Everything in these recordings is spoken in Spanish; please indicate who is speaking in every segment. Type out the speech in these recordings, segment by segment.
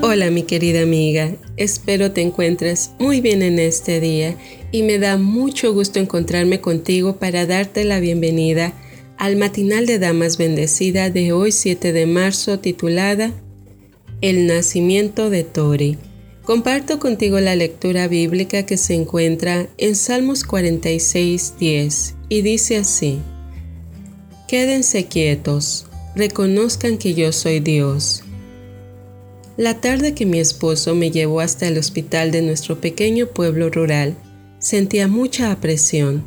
Speaker 1: Hola mi querida amiga, espero te encuentres muy bien en este día y me da mucho gusto encontrarme contigo para darte la bienvenida al matinal de Damas Bendecida de hoy 7 de marzo titulada El nacimiento de Tori. Comparto contigo la lectura bíblica que se encuentra en Salmos 46, 10 y dice así, Quédense quietos, reconozcan que yo soy Dios la tarde que mi esposo me llevó hasta el hospital de nuestro pequeño pueblo rural, sentía mucha apresión.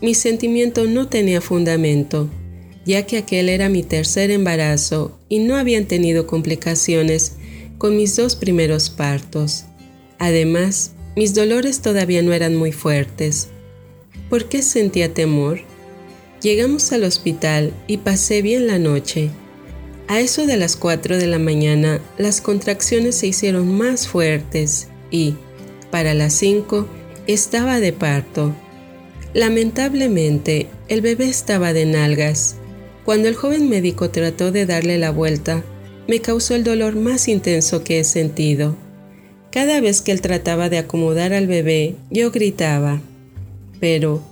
Speaker 1: Mi sentimiento no tenía fundamento, ya que aquel era mi tercer embarazo y no habían tenido complicaciones con mis dos primeros partos. Además, mis dolores todavía no eran muy fuertes. ¿Por qué sentía temor? Llegamos al hospital y pasé bien la noche. A eso de las 4 de la mañana, las contracciones se hicieron más fuertes y, para las 5, estaba de parto. Lamentablemente, el bebé estaba de nalgas. Cuando el joven médico trató de darle la vuelta, me causó el dolor más intenso que he sentido. Cada vez que él trataba de acomodar al bebé, yo gritaba. Pero,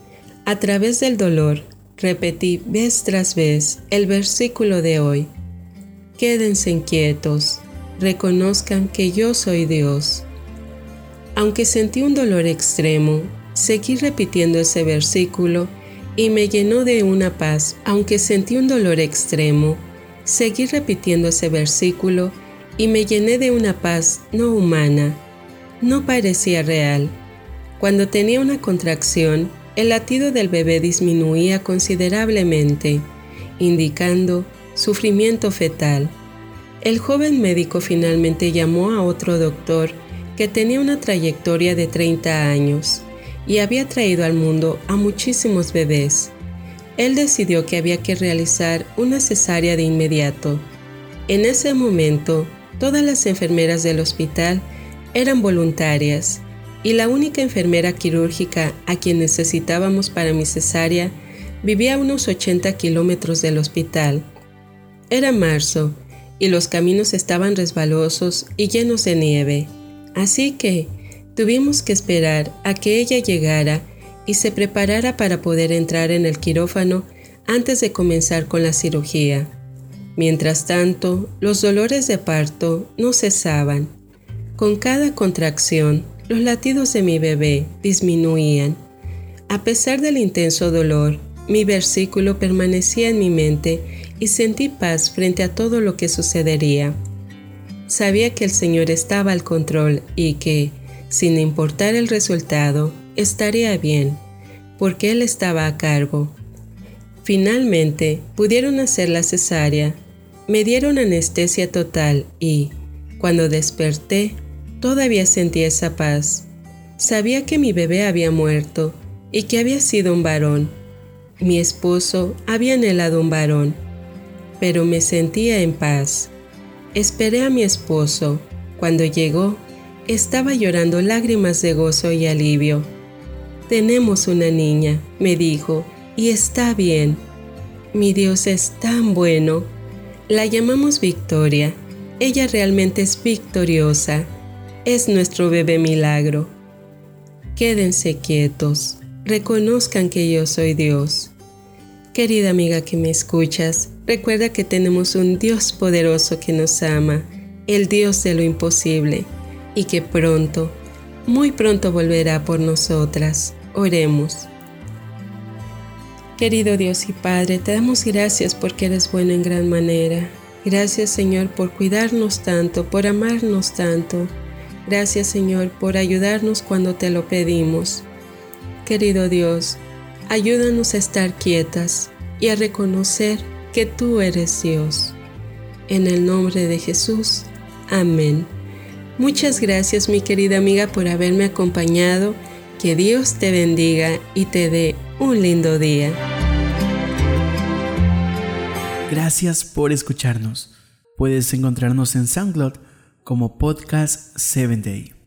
Speaker 1: a través del dolor, repetí vez tras vez el versículo de hoy. Quédense inquietos, reconozcan que yo soy Dios. Aunque sentí un dolor extremo, seguí repitiendo ese versículo y me llenó de una paz. Aunque sentí un dolor extremo, seguí repitiendo ese versículo y me llené de una paz no humana. No parecía real. Cuando tenía una contracción, el latido del bebé disminuía considerablemente, indicando sufrimiento fetal. El joven médico finalmente llamó a otro doctor que tenía una trayectoria de 30 años y había traído al mundo a muchísimos bebés. Él decidió que había que realizar una cesárea de inmediato. En ese momento, todas las enfermeras del hospital eran voluntarias y la única enfermera quirúrgica a quien necesitábamos para mi cesárea vivía a unos 80 kilómetros del hospital era marzo y los caminos estaban resbalosos y llenos de nieve, así que tuvimos que esperar a que ella llegara y se preparara para poder entrar en el quirófano antes de comenzar con la cirugía. Mientras tanto, los dolores de parto no cesaban. Con cada contracción, los latidos de mi bebé disminuían. A pesar del intenso dolor, mi versículo permanecía en mi mente y sentí paz frente a todo lo que sucedería. Sabía que el Señor estaba al control y que, sin importar el resultado, estaría bien, porque Él estaba a cargo. Finalmente, pudieron hacer la cesárea, me dieron anestesia total y, cuando desperté, todavía sentí esa paz. Sabía que mi bebé había muerto y que había sido un varón. Mi esposo había anhelado un varón pero me sentía en paz. Esperé a mi esposo. Cuando llegó, estaba llorando lágrimas de gozo y alivio. Tenemos una niña, me dijo, y está bien. Mi Dios es tan bueno. La llamamos Victoria. Ella realmente es victoriosa. Es nuestro bebé milagro. Quédense quietos. Reconozcan que yo soy Dios. Querida amiga que me escuchas, recuerda que tenemos un Dios poderoso que nos ama, el Dios de lo imposible, y que pronto, muy pronto volverá por nosotras. Oremos. Querido Dios y Padre, te damos gracias porque eres bueno en gran manera. Gracias Señor por cuidarnos tanto, por amarnos tanto. Gracias Señor por ayudarnos cuando te lo pedimos. Querido Dios, Ayúdanos a estar quietas y a reconocer que tú eres Dios. En el nombre de Jesús. Amén. Muchas gracias mi querida amiga por haberme acompañado. Que Dios te bendiga y te dé un lindo día.
Speaker 2: Gracias por escucharnos. Puedes encontrarnos en SoundCloud como Podcast 7 Day.